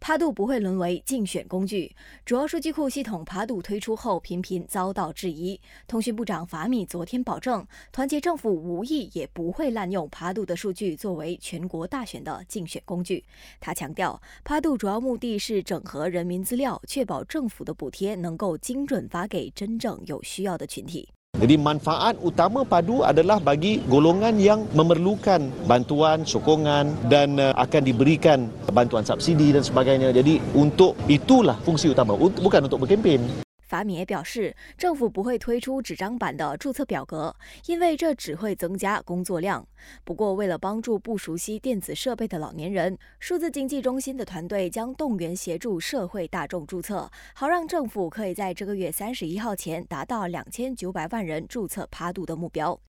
帕杜不会沦为竞选工具。主要数据库系统帕杜推出后频频遭到质疑。通讯部长法米昨天保证，团结政府无意也不会滥用帕杜的数据作为全国大选的竞选工具。他强调，帕杜主要目的是整合人民资料，确保政府的补贴能够精准发给真正有需要的群体。Jadi manfaat utama padu adalah bagi golongan yang memerlukan bantuan, sokongan dan uh, akan diberikan bantuan subsidi dan sebagainya. Jadi untuk itulah fungsi utama, bukan untuk berkempen. 法米也表示，政府不会推出纸张版的注册表格，因为这只会增加工作量。不过，为了帮助不熟悉电子设备的老年人，数字经济中心的团队将动员协助社会大众注册，好让政府可以在这个月三十一号前达到两千九百万人注册趴度的目标。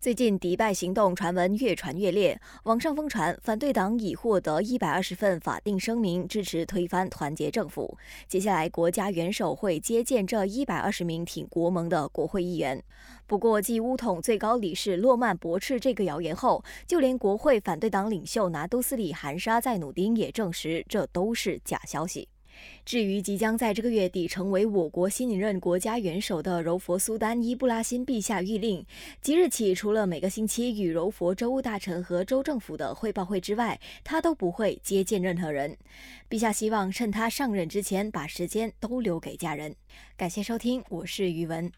最近迪拜行动传闻越传越烈，网上疯传反对党已获得一百二十份法定声明，支持推翻团结政府。接下来，国家元首会接见这一百二十名挺国盟的国会议员。不过，继乌统最高理事洛曼驳斥这个谣言后，就连国会反对党领袖拿督斯里含沙在努丁也证实，这都是假消息。至于即将在这个月底成为我国新一任国家元首的柔佛苏丹伊布拉辛陛下谕令，即日起除了每个星期与柔佛州务大臣和州政府的汇报会之外，他都不会接见任何人。陛下希望趁他上任之前把时间都留给家人。感谢收听，我是余文。